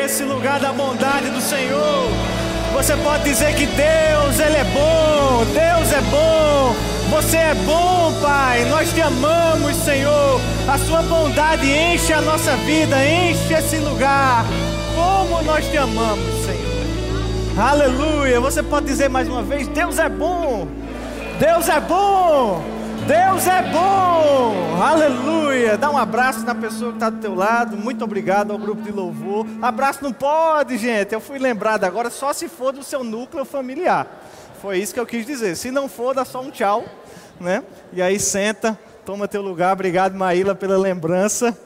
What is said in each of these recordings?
esse lugar da bondade do Senhor. Você pode dizer que Deus, Ele é bom, Deus é bom, você é bom, Pai. Nós te amamos, Senhor. A Sua bondade enche a nossa vida, enche esse lugar. Como nós te amamos, Senhor. Aleluia. Você pode dizer mais uma vez: Deus é bom, Deus é bom. Deus é bom, aleluia. Dá um abraço na pessoa que está do teu lado. Muito obrigado ao grupo de louvor. Abraço não pode, gente. Eu fui lembrado agora só se for do seu núcleo familiar. Foi isso que eu quis dizer. Se não for, dá só um tchau, né? E aí senta, toma teu lugar. Obrigado, Maíla, pela lembrança.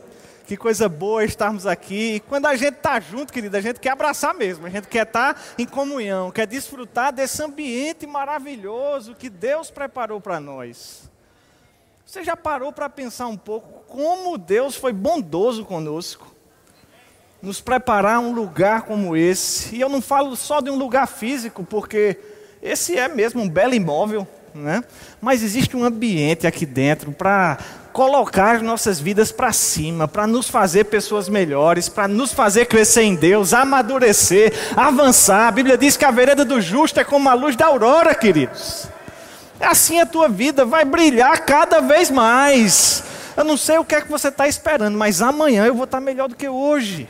Que coisa boa estarmos aqui. E quando a gente está junto, querida, a gente quer abraçar mesmo. A gente quer estar tá em comunhão, quer desfrutar desse ambiente maravilhoso que Deus preparou para nós. Você já parou para pensar um pouco como Deus foi bondoso conosco? Nos preparar um lugar como esse. E eu não falo só de um lugar físico, porque esse é mesmo um belo imóvel, né? Mas existe um ambiente aqui dentro para colocar as nossas vidas para cima, para nos fazer pessoas melhores, para nos fazer crescer em Deus, amadurecer, avançar. A Bíblia diz que a vereda do justo é como a luz da aurora, queridos. É assim a tua vida vai brilhar cada vez mais. Eu não sei o que é que você está esperando, mas amanhã eu vou estar melhor do que hoje.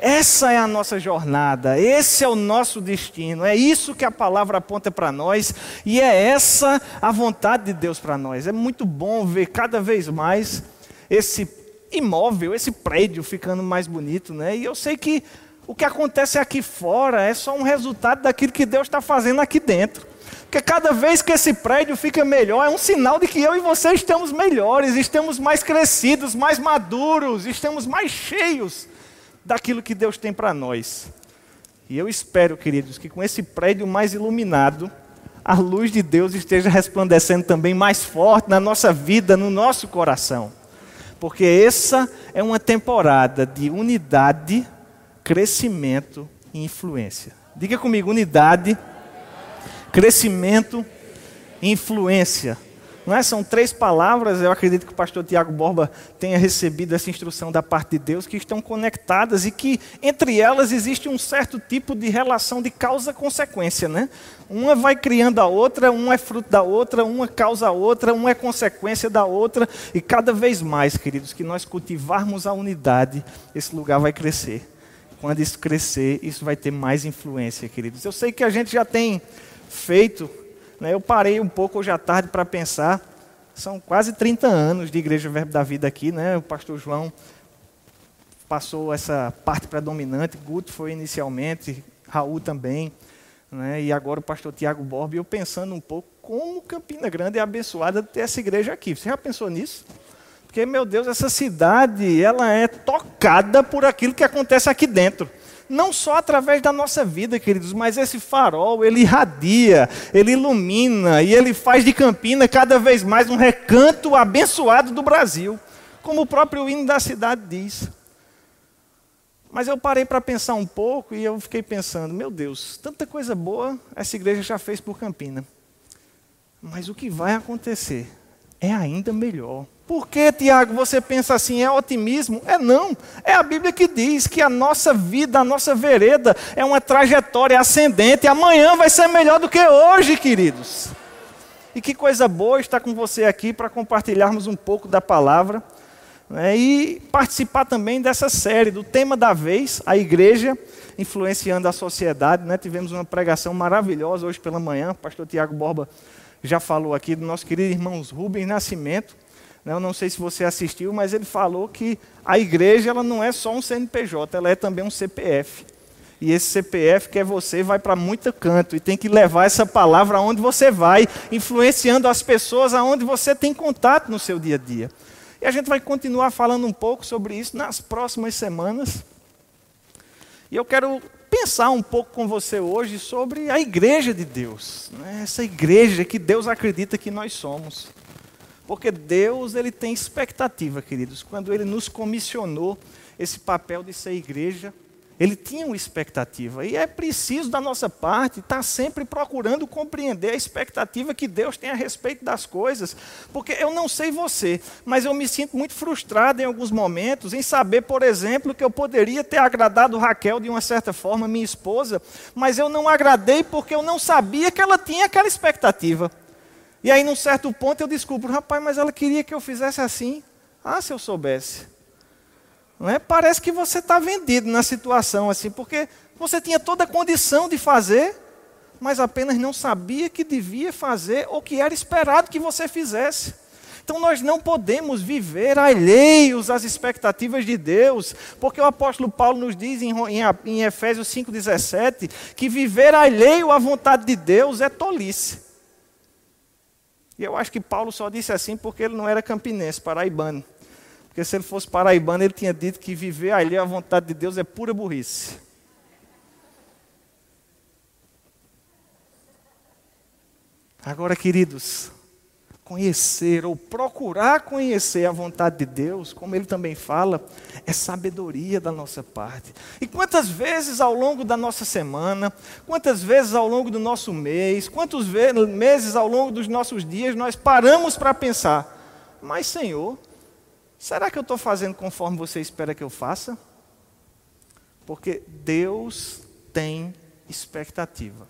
Essa é a nossa jornada, esse é o nosso destino, é isso que a palavra aponta para nós e é essa a vontade de Deus para nós. É muito bom ver cada vez mais esse imóvel, esse prédio ficando mais bonito, né? E eu sei que o que acontece aqui fora é só um resultado daquilo que Deus está fazendo aqui dentro. Porque cada vez que esse prédio fica melhor, é um sinal de que eu e você estamos melhores, estamos mais crescidos, mais maduros, estamos mais cheios daquilo que Deus tem para nós. E eu espero, queridos, que com esse prédio mais iluminado, a luz de Deus esteja resplandecendo também mais forte na nossa vida, no nosso coração. Porque essa é uma temporada de unidade, crescimento e influência. Diga comigo, unidade, crescimento influência. Não é? São três palavras, eu acredito que o pastor Tiago Borba tenha recebido essa instrução da parte de Deus, que estão conectadas e que entre elas existe um certo tipo de relação de causa-consequência. Né? Uma vai criando a outra, uma é fruto da outra, uma causa a outra, uma é consequência da outra, e cada vez mais, queridos, que nós cultivarmos a unidade, esse lugar vai crescer. Quando isso crescer, isso vai ter mais influência, queridos. Eu sei que a gente já tem feito, né, eu parei um pouco hoje à tarde para pensar. São quase 30 anos de Igreja Verbo da Vida aqui, né? O pastor João passou essa parte predominante, Guto foi inicialmente, Raul também, né? e agora o pastor Tiago Borba, eu pensando um pouco como Campina Grande é abençoada de ter essa igreja aqui. Você já pensou nisso? Porque, meu Deus, essa cidade, ela é tocada por aquilo que acontece aqui dentro não só através da nossa vida, queridos, mas esse farol, ele irradia, ele ilumina e ele faz de Campina cada vez mais um recanto abençoado do Brasil, como o próprio hino da cidade diz. Mas eu parei para pensar um pouco e eu fiquei pensando, meu Deus, tanta coisa boa essa igreja já fez por Campina. Mas o que vai acontecer é ainda melhor. Por que, Tiago, você pensa assim? É otimismo? É não. É a Bíblia que diz que a nossa vida, a nossa vereda é uma trajetória ascendente. Amanhã vai ser melhor do que hoje, queridos. E que coisa boa estar com você aqui para compartilharmos um pouco da palavra né, e participar também dessa série, do tema da vez, a igreja influenciando a sociedade. Né? Tivemos uma pregação maravilhosa hoje pela manhã. O pastor Tiago Borba já falou aqui do nosso querido irmão Rubens Nascimento eu não sei se você assistiu, mas ele falou que a igreja ela não é só um CNPJ, ela é também um CPF. E esse CPF quer você vai para muito canto e tem que levar essa palavra aonde você vai, influenciando as pessoas aonde você tem contato no seu dia a dia. E a gente vai continuar falando um pouco sobre isso nas próximas semanas. E eu quero pensar um pouco com você hoje sobre a igreja de Deus, né? essa igreja que Deus acredita que nós somos. Porque Deus ele tem expectativa, queridos. Quando ele nos comissionou esse papel de ser igreja, Ele tinha uma expectativa. E é preciso, da nossa parte, estar sempre procurando compreender a expectativa que Deus tem a respeito das coisas. Porque eu não sei você, mas eu me sinto muito frustrado em alguns momentos em saber, por exemplo, que eu poderia ter agradado Raquel de uma certa forma, minha esposa, mas eu não agradei porque eu não sabia que ela tinha aquela expectativa. E aí, num certo ponto, eu descubro, rapaz, mas ela queria que eu fizesse assim. Ah, se eu soubesse. Não é? Parece que você está vendido na situação assim, porque você tinha toda a condição de fazer, mas apenas não sabia que devia fazer ou que era esperado que você fizesse. Então nós não podemos viver alheios às expectativas de Deus, porque o apóstolo Paulo nos diz em, em, em Efésios 5,17 que viver alheio à vontade de Deus é tolice. E eu acho que Paulo só disse assim porque ele não era campinense, paraibano. Porque se ele fosse paraibano, ele tinha dito que viver ali à vontade de Deus é pura burrice. Agora, queridos, conhecer ou procurar conhecer a vontade de Deus, como ele também fala, é sabedoria da nossa parte. E quantas vezes ao longo da nossa semana, quantas vezes ao longo do nosso mês, quantos meses ao longo dos nossos dias nós paramos para pensar: mas Senhor, Será que eu estou fazendo conforme você espera que eu faça? Porque Deus tem expectativa.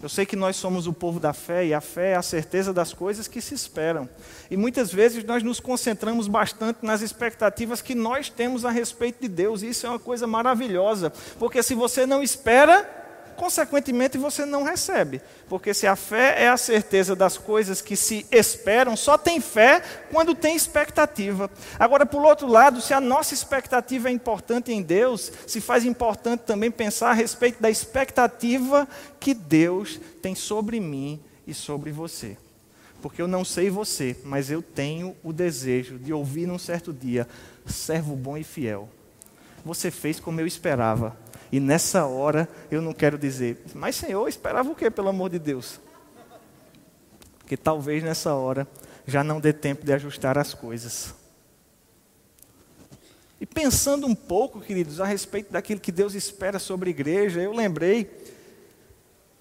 Eu sei que nós somos o povo da fé e a fé é a certeza das coisas que se esperam. E muitas vezes nós nos concentramos bastante nas expectativas que nós temos a respeito de Deus. E isso é uma coisa maravilhosa, porque se você não espera, consequentemente você não recebe. Porque se a fé é a certeza das coisas que se esperam, só tem fé quando tem expectativa. Agora, por outro lado, se a nossa expectativa é importante em Deus, se faz importante também pensar a respeito da expectativa que Deus tem sobre mim e sobre você. Porque eu não sei você, mas eu tenho o desejo de ouvir num certo dia, servo bom e fiel. Você fez como eu esperava e nessa hora eu não quero dizer, mas Senhor, esperava o quê, pelo amor de Deus? Porque talvez nessa hora já não dê tempo de ajustar as coisas. E pensando um pouco, queridos, a respeito daquilo que Deus espera sobre a igreja, eu lembrei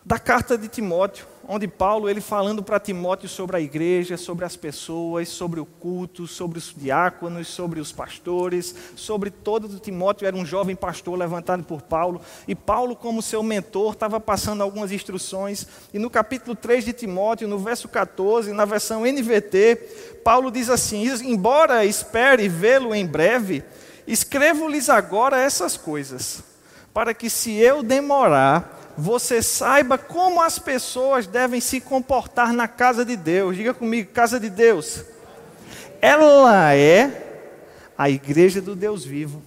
da carta de Timóteo, onde Paulo, ele falando para Timóteo sobre a igreja, sobre as pessoas, sobre o culto, sobre os diáconos, sobre os pastores, sobre todo Timóteo era um jovem pastor levantado por Paulo, e Paulo, como seu mentor, estava passando algumas instruções, e no capítulo 3 de Timóteo, no verso 14, na versão NVT, Paulo diz assim: Embora espere vê-lo em breve, escrevo-lhes agora essas coisas, para que se eu demorar, você saiba como as pessoas devem se comportar na casa de Deus. Diga comigo, casa de Deus. Ela é a igreja do Deus vivo,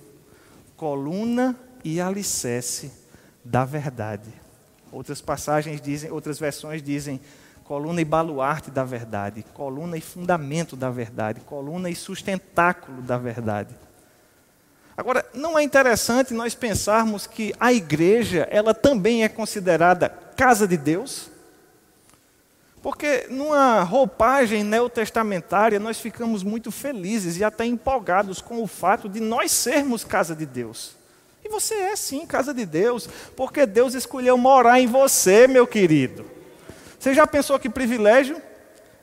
coluna e alicerce da verdade. Outras passagens dizem, outras versões dizem coluna e baluarte da verdade, coluna e fundamento da verdade, coluna e sustentáculo da verdade. Agora, não é interessante nós pensarmos que a igreja, ela também é considerada casa de Deus? Porque numa roupagem neotestamentária nós ficamos muito felizes e até empolgados com o fato de nós sermos casa de Deus. E você é sim casa de Deus, porque Deus escolheu morar em você, meu querido. Você já pensou que privilégio?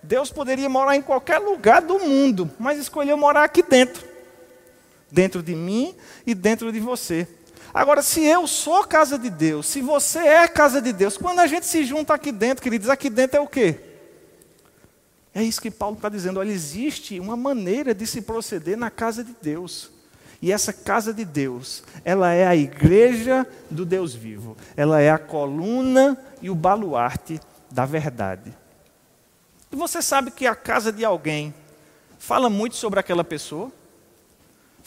Deus poderia morar em qualquer lugar do mundo, mas escolheu morar aqui dentro dentro de mim e dentro de você. Agora, se eu sou casa de Deus, se você é casa de Deus, quando a gente se junta aqui dentro, queridos, aqui dentro é o quê? É isso que Paulo está dizendo. Olha, existe uma maneira de se proceder na casa de Deus. E essa casa de Deus, ela é a igreja do Deus vivo. Ela é a coluna e o baluarte da verdade. E você sabe que a casa de alguém fala muito sobre aquela pessoa?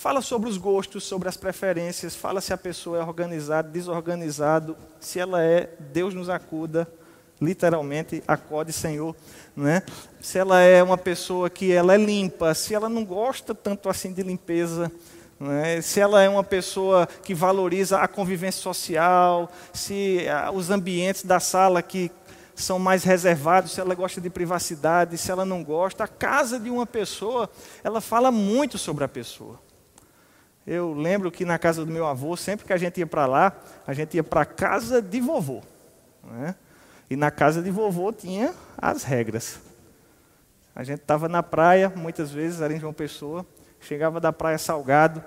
Fala sobre os gostos, sobre as preferências, fala se a pessoa é organizada, desorganizado, se ela é, Deus nos acuda, literalmente, acode Senhor, né? Se ela é uma pessoa que ela é limpa, se ela não gosta tanto assim de limpeza, né? se ela é uma pessoa que valoriza a convivência social, se ah, os ambientes da sala que são mais reservados, se ela gosta de privacidade, se ela não gosta, a casa de uma pessoa, ela fala muito sobre a pessoa. Eu lembro que na casa do meu avô, sempre que a gente ia para lá, a gente ia para a casa de vovô. Né? E na casa de vovô tinha as regras. A gente estava na praia, muitas vezes era em João Pessoa, chegava da praia salgado,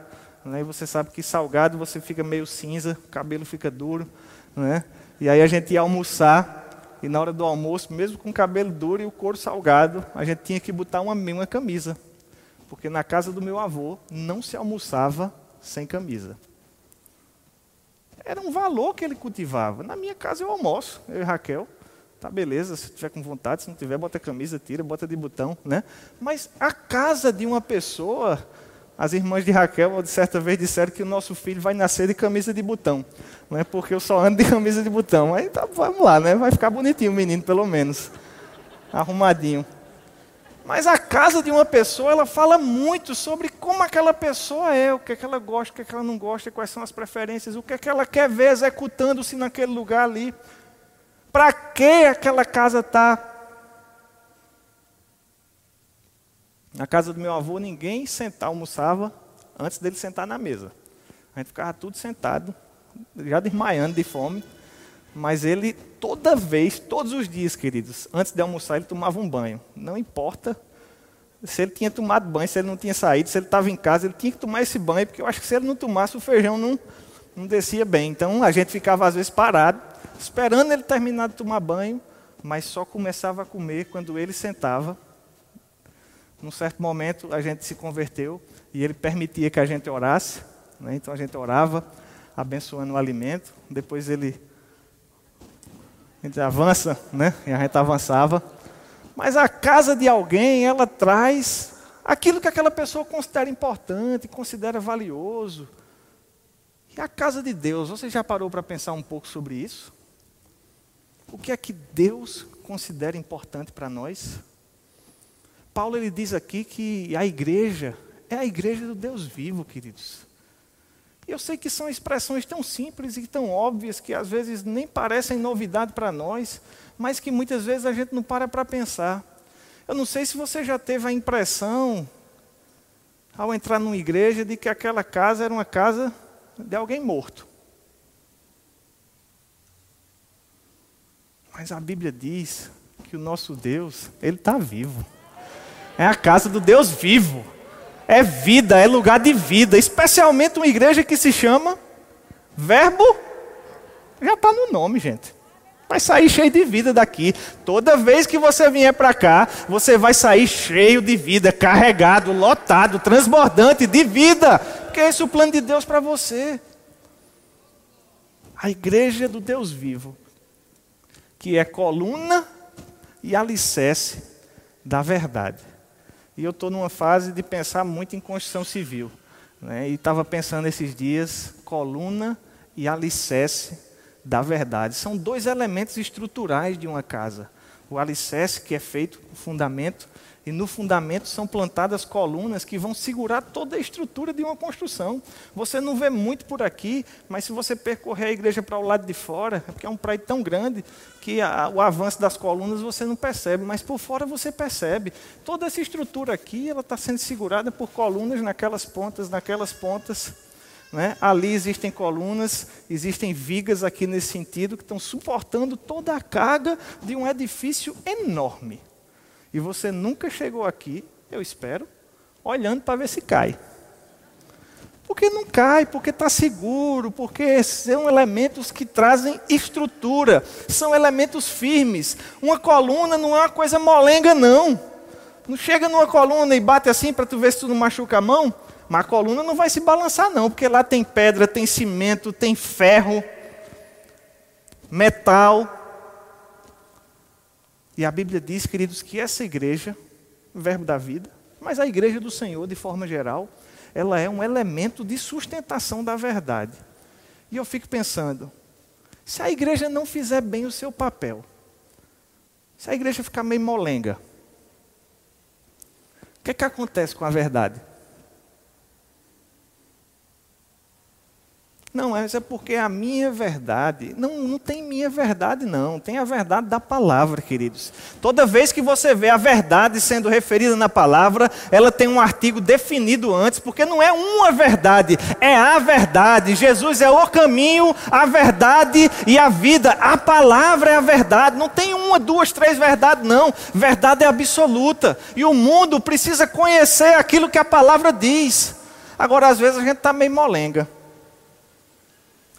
né? e você sabe que salgado você fica meio cinza, o cabelo fica duro. Né? E aí a gente ia almoçar, e na hora do almoço, mesmo com o cabelo duro e o couro salgado, a gente tinha que botar uma, uma camisa. Porque na casa do meu avô não se almoçava sem camisa. Era um valor que ele cultivava. Na minha casa eu almoço, eu e Raquel. Tá beleza, se tiver com vontade, se não tiver, bota a camisa, tira, bota de botão, né? Mas a casa de uma pessoa, as irmãs de Raquel, de certa vez disseram que o nosso filho vai nascer de camisa de botão, não é porque eu só ando de camisa de botão. Aí tá, vamos lá, né? Vai ficar bonitinho o menino, pelo menos, arrumadinho. Mas a casa de uma pessoa, ela fala muito sobre como aquela pessoa é, o que, é que ela gosta, o que, é que ela não gosta, quais são as preferências, o que, é que ela quer ver executando-se naquele lugar ali. Para que aquela casa está? Na casa do meu avô, ninguém sentava, almoçava antes dele sentar na mesa. A gente ficava tudo sentado, já desmaiando de fome. Mas ele, toda vez, todos os dias, queridos, antes de almoçar, ele tomava um banho. Não importa se ele tinha tomado banho, se ele não tinha saído, se ele estava em casa, ele tinha que tomar esse banho, porque eu acho que se ele não tomasse, o feijão não, não descia bem. Então a gente ficava, às vezes, parado, esperando ele terminar de tomar banho, mas só começava a comer quando ele sentava. Num certo momento, a gente se converteu e ele permitia que a gente orasse. Né? Então a gente orava, abençoando o alimento. Depois ele a gente avança, né? E a gente avançava. Mas a casa de alguém, ela traz aquilo que aquela pessoa considera importante, considera valioso. E a casa de Deus, você já parou para pensar um pouco sobre isso? O que é que Deus considera importante para nós? Paulo ele diz aqui que a igreja é a igreja do Deus vivo, queridos. Eu sei que são expressões tão simples e tão óbvias que às vezes nem parecem novidade para nós, mas que muitas vezes a gente não para para pensar. Eu não sei se você já teve a impressão, ao entrar numa igreja, de que aquela casa era uma casa de alguém morto. Mas a Bíblia diz que o nosso Deus, Ele está vivo. É a casa do Deus vivo é vida, é lugar de vida, especialmente uma igreja que se chama Verbo. Já está no nome, gente. Vai sair cheio de vida daqui. Toda vez que você vier para cá, você vai sair cheio de vida, carregado, lotado, transbordante de vida. Porque esse é o plano de Deus para você. A igreja do Deus vivo, que é coluna e alicerce da verdade. E eu estou numa fase de pensar muito em construção civil. Né? E estava pensando esses dias, coluna e alicerce da verdade. São dois elementos estruturais de uma casa. O alicerce, que é feito, o fundamento, e no fundamento são plantadas colunas que vão segurar toda a estrutura de uma construção. Você não vê muito por aqui, mas se você percorrer a igreja para o lado de fora, é porque é um prédio tão grande que a, o avanço das colunas você não percebe, mas por fora você percebe. Toda essa estrutura aqui ela está sendo segurada por colunas naquelas pontas, naquelas pontas. Né? Ali existem colunas, existem vigas aqui nesse sentido que estão suportando toda a carga de um edifício enorme. E você nunca chegou aqui, eu espero, olhando para ver se cai. Porque não cai, porque está seguro, porque são elementos que trazem estrutura, são elementos firmes. Uma coluna não é uma coisa molenga, não. Não chega numa coluna e bate assim para tu ver se tu não machuca a mão, mas a coluna não vai se balançar, não, porque lá tem pedra, tem cimento, tem ferro, metal, e a Bíblia diz, queridos, que essa igreja, o verbo da vida, mas a igreja do Senhor, de forma geral, ela é um elemento de sustentação da verdade. E eu fico pensando, se a igreja não fizer bem o seu papel, se a igreja ficar meio molenga, o que, é que acontece com a verdade? Não, mas é porque a minha verdade. Não, não tem minha verdade, não. Tem a verdade da palavra, queridos. Toda vez que você vê a verdade sendo referida na palavra, ela tem um artigo definido antes, porque não é uma verdade, é a verdade. Jesus é o caminho, a verdade e a vida. A palavra é a verdade. Não tem uma, duas, três verdades, não. Verdade é absoluta. E o mundo precisa conhecer aquilo que a palavra diz. Agora, às vezes, a gente está meio molenga.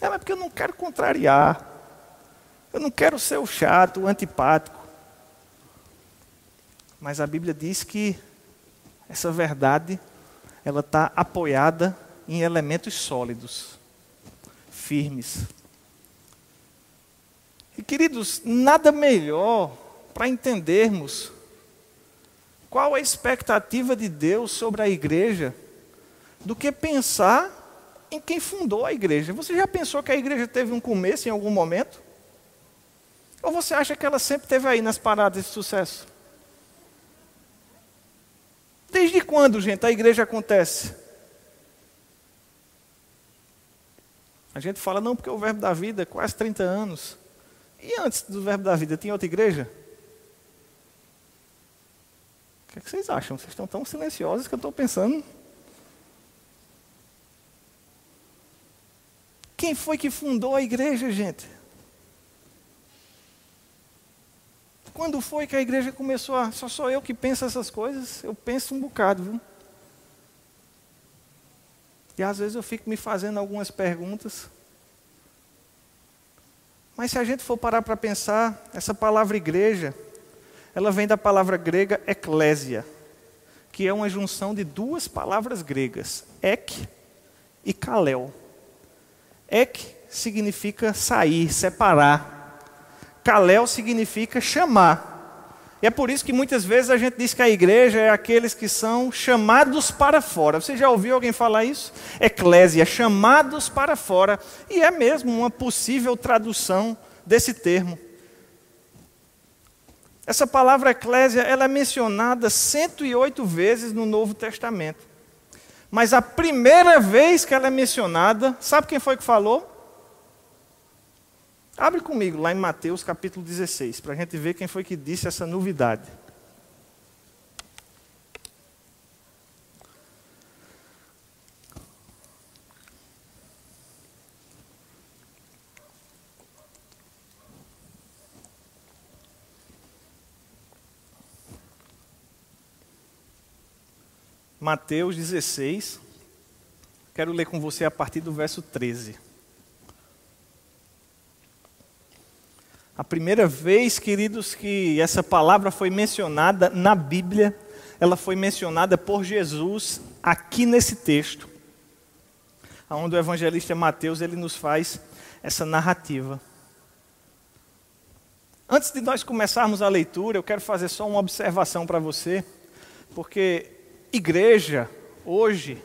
É, mas porque eu não quero contrariar. Eu não quero ser o chato, o antipático. Mas a Bíblia diz que essa verdade ela está apoiada em elementos sólidos, firmes. E queridos, nada melhor para entendermos qual a expectativa de Deus sobre a igreja do que pensar em quem fundou a igreja. Você já pensou que a igreja teve um começo em algum momento? Ou você acha que ela sempre esteve aí nas paradas de sucesso? Desde quando, gente, a igreja acontece? A gente fala, não, porque o verbo da vida quase 30 anos. E antes do verbo da vida, tinha outra igreja? O que, é que vocês acham? Vocês estão tão silenciosos que eu estou pensando. Quem foi que fundou a igreja, gente? Quando foi que a igreja começou a. Só sou eu que penso essas coisas? Eu penso um bocado, viu? E às vezes eu fico me fazendo algumas perguntas. Mas se a gente for parar para pensar, essa palavra igreja, ela vem da palavra grega eclésia, que é uma junção de duas palavras gregas, ek e kalel. Ek significa sair, separar. Kalel significa chamar. E é por isso que muitas vezes a gente diz que a igreja é aqueles que são chamados para fora. Você já ouviu alguém falar isso? Eclésia, chamados para fora. E é mesmo uma possível tradução desse termo. Essa palavra eclésia, ela é mencionada 108 vezes no Novo Testamento. Mas a primeira vez que ela é mencionada, sabe quem foi que falou? Abre comigo lá em Mateus capítulo 16, para a gente ver quem foi que disse essa novidade. Mateus 16. Quero ler com você a partir do verso 13. A primeira vez, queridos, que essa palavra foi mencionada na Bíblia, ela foi mencionada por Jesus aqui nesse texto, onde o evangelista Mateus ele nos faz essa narrativa. Antes de nós começarmos a leitura, eu quero fazer só uma observação para você, porque Igreja, hoje,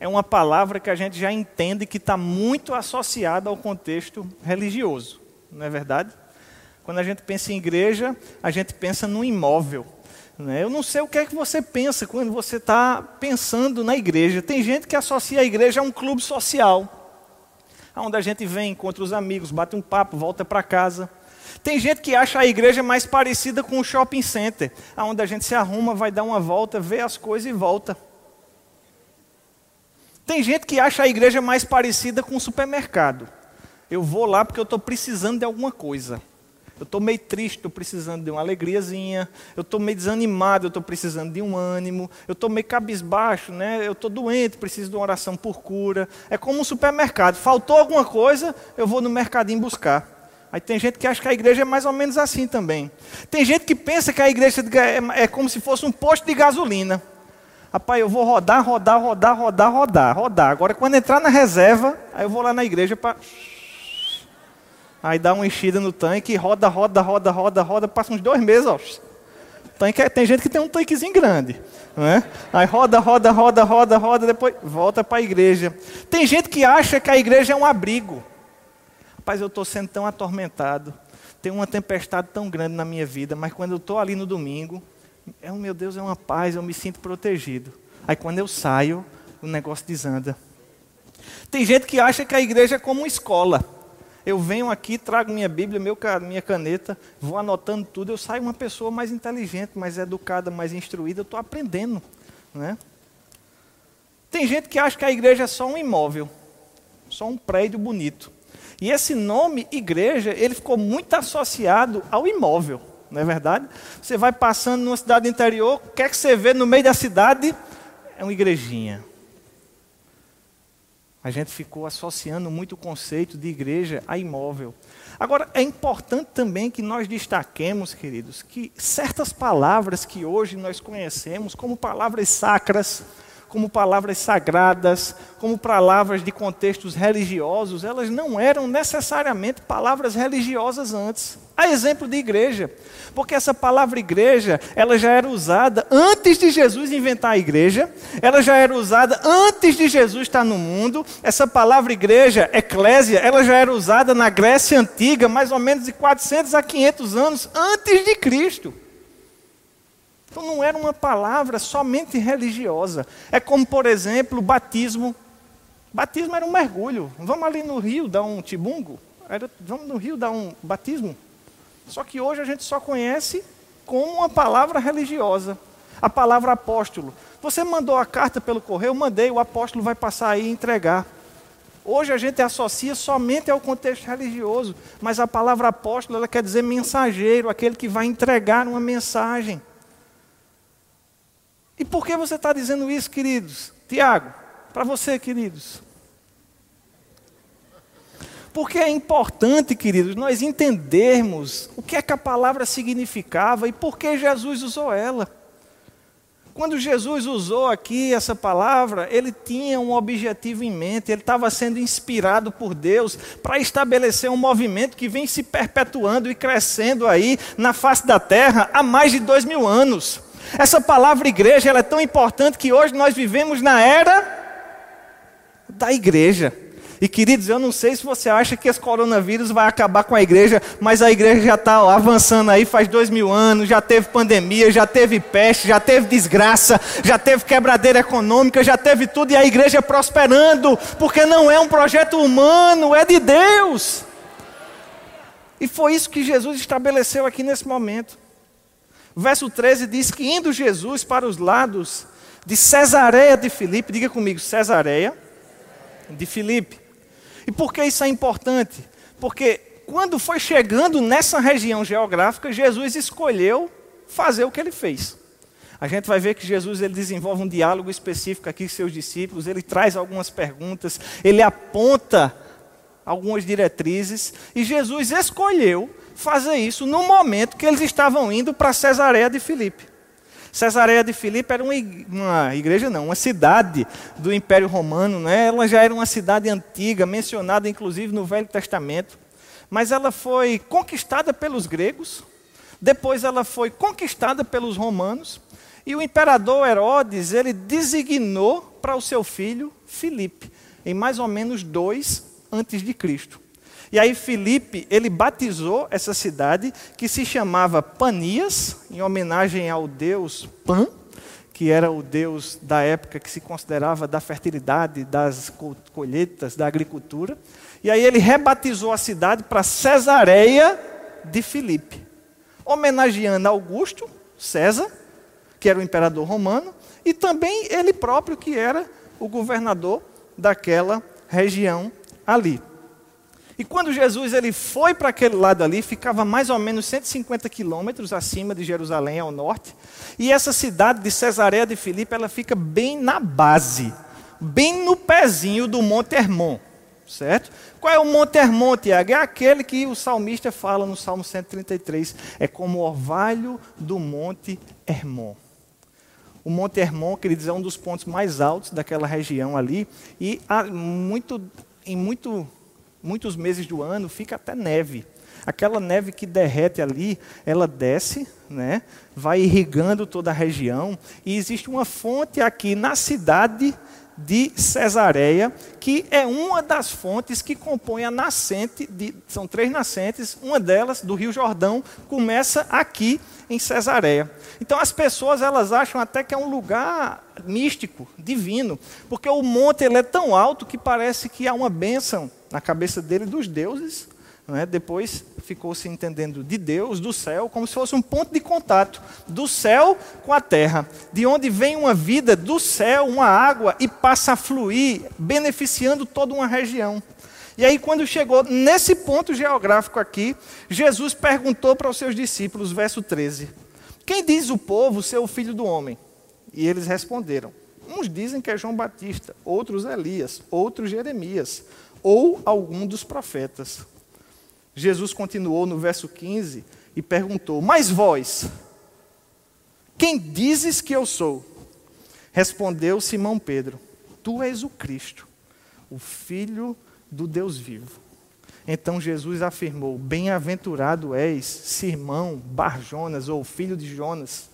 é uma palavra que a gente já entende que está muito associada ao contexto religioso, não é verdade? Quando a gente pensa em igreja, a gente pensa num imóvel. Né? Eu não sei o que é que você pensa quando você está pensando na igreja. Tem gente que associa a igreja a um clube social, onde a gente vem, encontra os amigos, bate um papo, volta para casa. Tem gente que acha a igreja mais parecida com um shopping center, onde a gente se arruma, vai dar uma volta, vê as coisas e volta. Tem gente que acha a igreja mais parecida com um supermercado. Eu vou lá porque eu estou precisando de alguma coisa. Eu estou meio triste, estou precisando de uma alegriazinha. Eu estou meio desanimado, estou precisando de um ânimo. Eu estou meio cabisbaixo, né? eu estou doente, preciso de uma oração por cura. É como um supermercado. Faltou alguma coisa, eu vou no mercadinho buscar. Aí tem gente que acha que a igreja é mais ou menos assim também. Tem gente que pensa que a igreja é, é como se fosse um posto de gasolina. Rapaz, eu vou rodar, rodar, rodar, rodar, rodar, rodar. Agora, quando entrar na reserva, aí eu vou lá na igreja para. Aí dá uma enchida no tanque, roda, roda, roda, roda, roda, passa uns dois meses, ó. Tanque, é, tem gente que tem um tanquezinho grande. Né? Aí roda, roda, roda, roda, roda, depois volta para a igreja. Tem gente que acha que a igreja é um abrigo. Rapaz, eu estou sendo tão atormentado. Tem uma tempestade tão grande na minha vida, mas quando eu estou ali no domingo, é um meu Deus, é uma paz, eu me sinto protegido. Aí quando eu saio, o negócio desanda. Tem gente que acha que a igreja é como uma escola. Eu venho aqui, trago minha Bíblia, meu, minha caneta, vou anotando tudo, eu saio uma pessoa mais inteligente, mais educada, mais instruída, eu estou aprendendo. Né? Tem gente que acha que a igreja é só um imóvel, só um prédio bonito. E esse nome, igreja, ele ficou muito associado ao imóvel, não é verdade? Você vai passando numa cidade interior, o que é que você vê no meio da cidade? É uma igrejinha. A gente ficou associando muito o conceito de igreja a imóvel. Agora, é importante também que nós destaquemos, queridos, que certas palavras que hoje nós conhecemos como palavras sacras, como palavras sagradas, como palavras de contextos religiosos, elas não eram necessariamente palavras religiosas antes. A exemplo de igreja, porque essa palavra igreja, ela já era usada antes de Jesus inventar a igreja, ela já era usada antes de Jesus estar no mundo. Essa palavra igreja, eclésia, ela já era usada na Grécia antiga, mais ou menos de 400 a 500 anos antes de Cristo. Então não era uma palavra somente religiosa. É como, por exemplo, batismo. Batismo era um mergulho. Vamos ali no rio dar um tibungo? Era, vamos no rio dar um batismo? Só que hoje a gente só conhece como uma palavra religiosa. A palavra apóstolo. Você mandou a carta pelo correio, mandei, o apóstolo vai passar aí e entregar. Hoje a gente associa somente ao contexto religioso, mas a palavra apóstolo ela quer dizer mensageiro, aquele que vai entregar uma mensagem. E por que você está dizendo isso, queridos? Tiago, para você, queridos. Porque é importante, queridos, nós entendermos o que é que a palavra significava e por que Jesus usou ela. Quando Jesus usou aqui essa palavra, ele tinha um objetivo em mente, ele estava sendo inspirado por Deus para estabelecer um movimento que vem se perpetuando e crescendo aí na face da terra há mais de dois mil anos. Essa palavra igreja é tão importante que hoje nós vivemos na era da igreja. E queridos, eu não sei se você acha que esse coronavírus vai acabar com a igreja, mas a igreja já está avançando aí faz dois mil anos, já teve pandemia, já teve peste, já teve desgraça, já teve quebradeira econômica, já teve tudo e a igreja prosperando, porque não é um projeto humano, é de Deus. E foi isso que Jesus estabeleceu aqui nesse momento. Verso 13 diz que indo Jesus para os lados de Cesareia de Filipe, diga comigo, Cesareia de Filipe. E por que isso é importante? Porque quando foi chegando nessa região geográfica, Jesus escolheu fazer o que ele fez. A gente vai ver que Jesus ele desenvolve um diálogo específico aqui com seus discípulos, ele traz algumas perguntas, ele aponta algumas diretrizes, e Jesus escolheu fazer isso no momento que eles estavam indo para Cesareia de Filipe. Cesareia de Filipe era uma, igreja, não, uma cidade do Império Romano, né? ela já era uma cidade antiga, mencionada inclusive no Velho Testamento, mas ela foi conquistada pelos gregos, depois ela foi conquistada pelos romanos, e o imperador Herodes, ele designou para o seu filho Filipe, em mais ou menos dois antes de Cristo. E aí Filipe, ele batizou essa cidade que se chamava Panias, em homenagem ao deus Pan, que era o deus da época que se considerava da fertilidade, das colheitas, da agricultura. E aí ele rebatizou a cidade para Cesareia de Filipe, homenageando Augusto, César, que era o imperador romano, e também ele próprio, que era o governador daquela região ali. E quando Jesus ele foi para aquele lado ali, ficava mais ou menos 150 quilômetros acima de Jerusalém, ao norte. E essa cidade de Cesareia de Filipe, ela fica bem na base, bem no pezinho do Monte Hermon. Certo? Qual é o Monte Hermon, Tiago? É aquele que o salmista fala no Salmo 133. É como o orvalho do Monte Hermon. O Monte Hermon, queridos, é um dos pontos mais altos daquela região ali. E muito, em muito muitos meses do ano, fica até neve. Aquela neve que derrete ali, ela desce, né, vai irrigando toda a região. E existe uma fonte aqui na cidade de Cesareia, que é uma das fontes que compõe a nascente, de, são três nascentes, uma delas, do Rio Jordão, começa aqui em Cesareia. Então as pessoas elas acham até que é um lugar místico, divino, porque o monte ele é tão alto que parece que há uma bênção na cabeça dele dos deuses, é? depois ficou se entendendo de Deus, do céu, como se fosse um ponto de contato do céu com a terra, de onde vem uma vida do céu, uma água, e passa a fluir, beneficiando toda uma região. E aí, quando chegou nesse ponto geográfico aqui, Jesus perguntou para os seus discípulos, verso 13: Quem diz o povo ser o filho do homem? E eles responderam: Uns dizem que é João Batista, outros Elias, outros Jeremias, ou algum dos profetas. Jesus continuou no verso 15 e perguntou: Mas vós, quem dizes que eu sou? Respondeu Simão Pedro: Tu és o Cristo, o Filho do Deus vivo. Então Jesus afirmou: Bem-aventurado és, Simão Barjonas, ou filho de Jonas,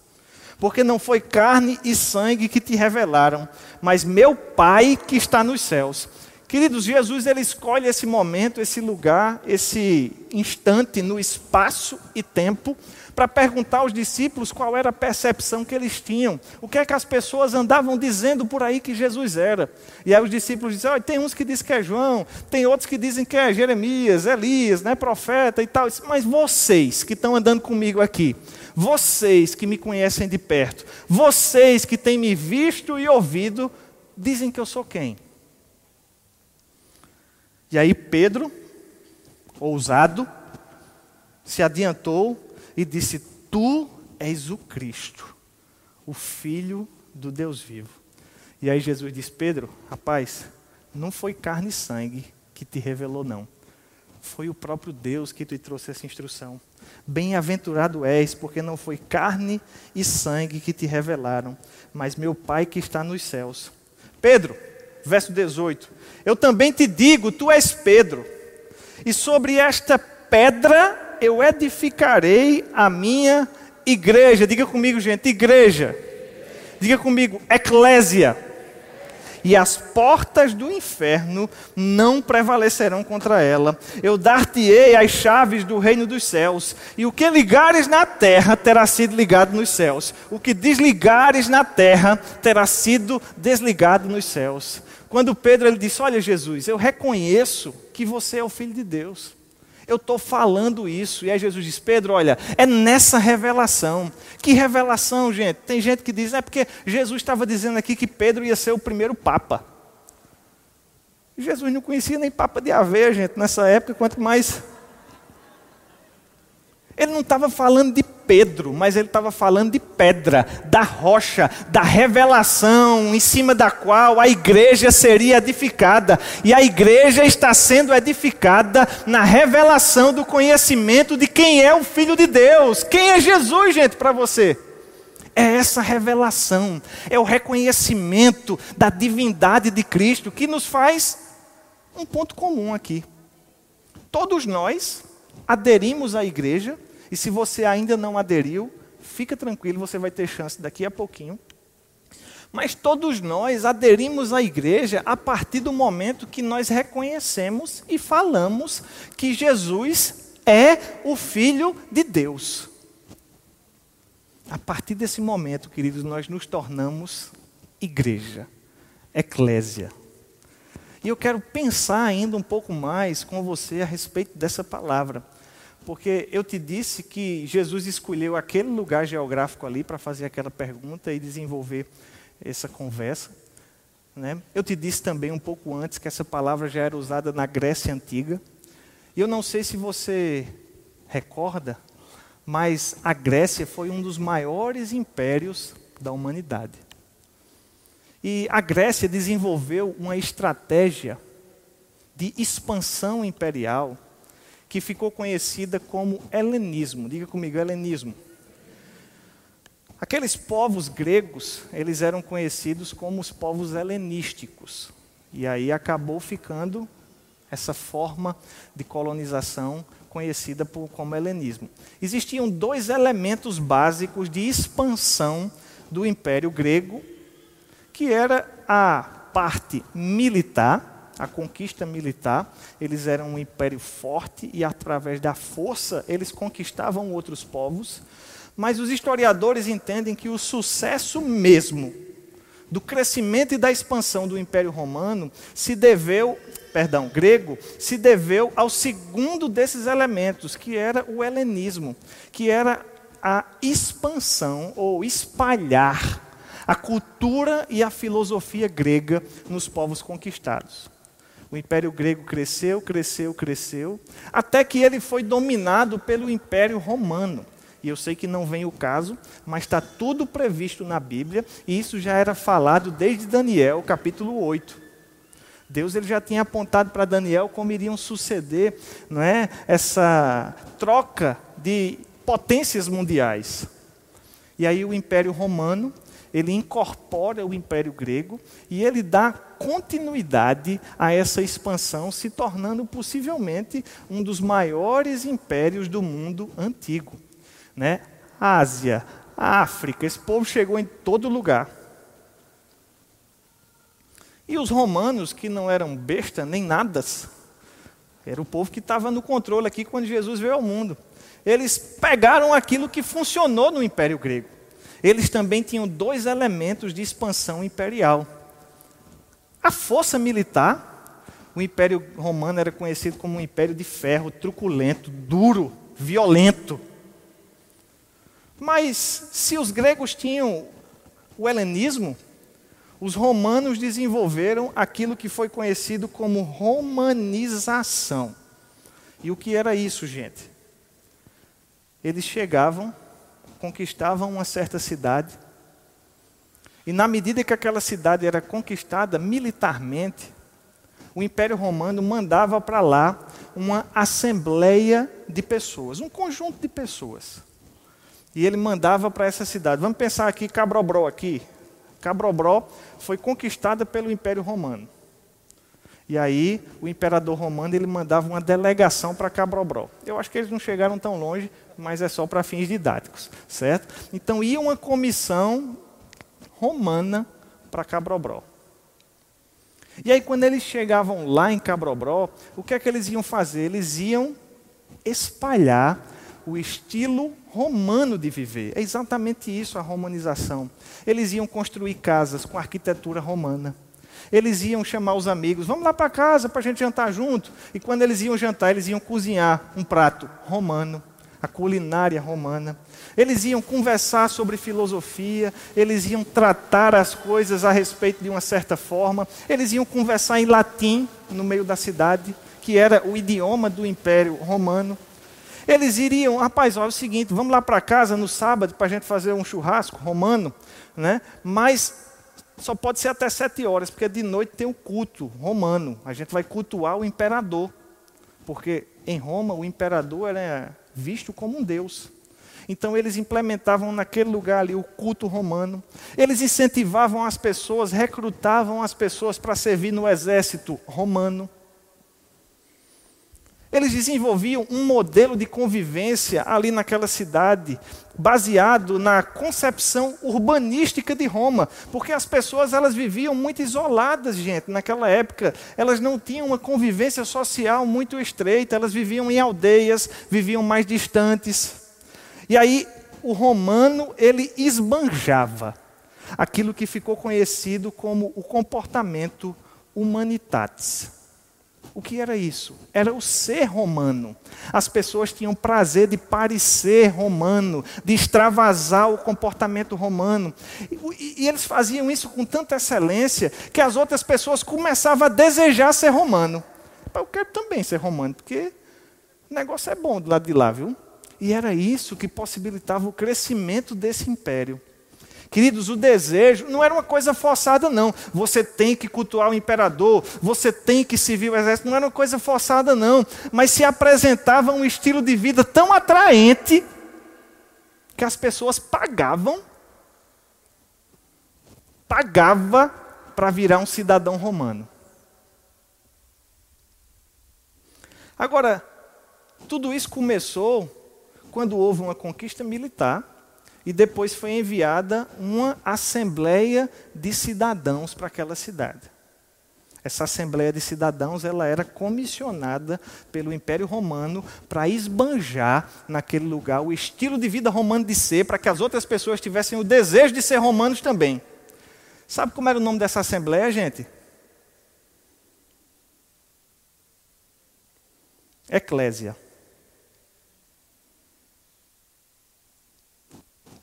porque não foi carne e sangue que te revelaram, mas meu Pai que está nos céus. Queridos, Jesus ele escolhe esse momento, esse lugar, esse instante no espaço e tempo para perguntar aos discípulos qual era a percepção que eles tinham, o que é que as pessoas andavam dizendo por aí que Jesus era. E aí os discípulos dizem: oh, tem uns que dizem que é João, tem outros que dizem que é Jeremias, Elias, né, profeta e tal. Mas vocês que estão andando comigo aqui, vocês que me conhecem de perto, vocês que têm me visto e ouvido, dizem que eu sou quem? E aí Pedro, ousado, se adiantou e disse: Tu és o Cristo, o Filho do Deus vivo. E aí Jesus disse: Pedro, rapaz, não foi carne e sangue que te revelou, não. Foi o próprio Deus que te trouxe essa instrução. Bem-aventurado és, porque não foi carne e sangue que te revelaram, mas meu Pai que está nos céus. Pedro, verso 18: Eu também te digo, tu és Pedro, e sobre esta pedra eu edificarei a minha igreja. Diga comigo, gente, igreja. Diga comigo, eclésia. E as portas do inferno não prevalecerão contra ela. Eu dar-te-ei as chaves do reino dos céus. E o que ligares na terra terá sido ligado nos céus. O que desligares na terra terá sido desligado nos céus. Quando Pedro ele disse: Olha, Jesus, eu reconheço que você é o Filho de Deus. Eu estou falando isso. E aí Jesus diz: Pedro, olha, é nessa revelação. Que revelação, gente? Tem gente que diz: é porque Jesus estava dizendo aqui que Pedro ia ser o primeiro Papa. Jesus não conhecia nem Papa de Aveia, gente, nessa época, quanto mais ele não estava falando de Pedro, mas ele estava falando de pedra, da rocha, da revelação em cima da qual a igreja seria edificada. E a igreja está sendo edificada na revelação do conhecimento de quem é o Filho de Deus. Quem é Jesus, gente, para você? É essa revelação, é o reconhecimento da divindade de Cristo que nos faz um ponto comum aqui. Todos nós aderimos à igreja e se você ainda não aderiu, fica tranquilo, você vai ter chance daqui a pouquinho. Mas todos nós aderimos à igreja a partir do momento que nós reconhecemos e falamos que Jesus é o Filho de Deus. A partir desse momento, queridos, nós nos tornamos igreja, eclésia. E eu quero pensar ainda um pouco mais com você a respeito dessa palavra. Porque eu te disse que Jesus escolheu aquele lugar geográfico ali para fazer aquela pergunta e desenvolver essa conversa. Né? Eu te disse também um pouco antes que essa palavra já era usada na Grécia Antiga. E eu não sei se você recorda, mas a Grécia foi um dos maiores impérios da humanidade. E a Grécia desenvolveu uma estratégia de expansão imperial que ficou conhecida como helenismo. Diga comigo, helenismo. Aqueles povos gregos, eles eram conhecidos como os povos helenísticos. E aí acabou ficando essa forma de colonização conhecida por, como helenismo. Existiam dois elementos básicos de expansão do Império Grego, que era a parte militar, a conquista militar, eles eram um império forte e através da força eles conquistavam outros povos. Mas os historiadores entendem que o sucesso mesmo do crescimento e da expansão do Império Romano se deveu, perdão, grego, se deveu ao segundo desses elementos, que era o helenismo, que era a expansão ou espalhar a cultura e a filosofia grega nos povos conquistados. O Império Grego cresceu, cresceu, cresceu, até que ele foi dominado pelo Império Romano. E eu sei que não vem o caso, mas está tudo previsto na Bíblia, e isso já era falado desde Daniel, capítulo 8. Deus ele já tinha apontado para Daniel como iriam suceder não é, essa troca de potências mundiais. E aí o Império Romano, ele incorpora o Império Grego e ele dá continuidade a essa expansão, se tornando possivelmente um dos maiores impérios do mundo antigo. Né? Ásia, África, esse povo chegou em todo lugar. E os romanos, que não eram besta nem nada, era o povo que estava no controle aqui quando Jesus veio ao mundo eles pegaram aquilo que funcionou no Império Grego. Eles também tinham dois elementos de expansão imperial. A força militar, o Império Romano era conhecido como um império de ferro, truculento, duro, violento. Mas se os gregos tinham o helenismo, os romanos desenvolveram aquilo que foi conhecido como romanização. E o que era isso, gente? eles chegavam, conquistavam uma certa cidade, e na medida que aquela cidade era conquistada militarmente, o Império Romano mandava para lá uma assembleia de pessoas, um conjunto de pessoas. E ele mandava para essa cidade. Vamos pensar aqui Cabrobró aqui. Cabrobró foi conquistada pelo Império Romano. E aí o imperador romano ele mandava uma delegação para Cabrobró. Eu acho que eles não chegaram tão longe, mas é só para fins didáticos, certo? Então ia uma comissão romana para Cabrobró. E aí quando eles chegavam lá em Cabrobró, o que é que eles iam fazer? Eles iam espalhar o estilo romano de viver. É exatamente isso a romanização. Eles iam construir casas com arquitetura romana eles iam chamar os amigos, vamos lá para casa para a gente jantar junto. E quando eles iam jantar, eles iam cozinhar um prato romano, a culinária romana. Eles iam conversar sobre filosofia, eles iam tratar as coisas a respeito de uma certa forma, eles iam conversar em latim no meio da cidade, que era o idioma do Império Romano. Eles iriam, rapaz, olha o seguinte, vamos lá para casa no sábado para a gente fazer um churrasco romano, né? mas só pode ser até sete horas, porque de noite tem o culto romano. A gente vai cultuar o imperador. Porque em Roma o imperador era visto como um deus. Então eles implementavam naquele lugar ali o culto romano. Eles incentivavam as pessoas, recrutavam as pessoas para servir no exército romano. Eles desenvolviam um modelo de convivência ali naquela cidade, baseado na concepção urbanística de Roma, porque as pessoas elas viviam muito isoladas, gente, naquela época. Elas não tinham uma convivência social muito estreita, elas viviam em aldeias, viviam mais distantes. E aí o romano, ele esbanjava aquilo que ficou conhecido como o comportamento humanitatis. O que era isso? Era o ser romano. As pessoas tinham prazer de parecer romano, de extravasar o comportamento romano. E, e, eles faziam isso com tanta excelência que as outras pessoas começavam a desejar ser romano. Eu quero também ser romano, porque o negócio é bom do lado de lá, viu? E era isso que possibilitava o crescimento desse império. Queridos, o desejo não era uma coisa forçada, não. Você tem que cultuar o imperador, você tem que servir o exército, não era uma coisa forçada, não. Mas se apresentava um estilo de vida tão atraente que as pessoas pagavam, pagava para virar um cidadão romano. Agora, tudo isso começou quando houve uma conquista militar e depois foi enviada uma assembleia de cidadãos para aquela cidade. Essa assembleia de cidadãos, ela era comissionada pelo Império Romano para esbanjar naquele lugar o estilo de vida romano de ser, para que as outras pessoas tivessem o desejo de ser romanos também. Sabe como era o nome dessa assembleia, gente? Eclésia.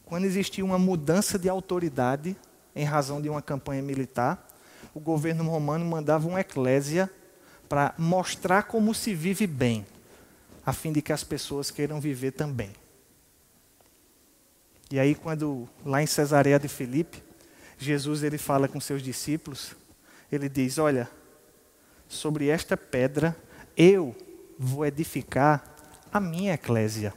Quando existia uma mudança de autoridade em razão de uma campanha militar, o governo romano mandava uma eclésia para mostrar como se vive bem, a fim de que as pessoas queiram viver também. E aí, quando lá em Cesareia de Filipe, Jesus ele fala com seus discípulos, ele diz: Olha, sobre esta pedra eu vou edificar a minha eclésia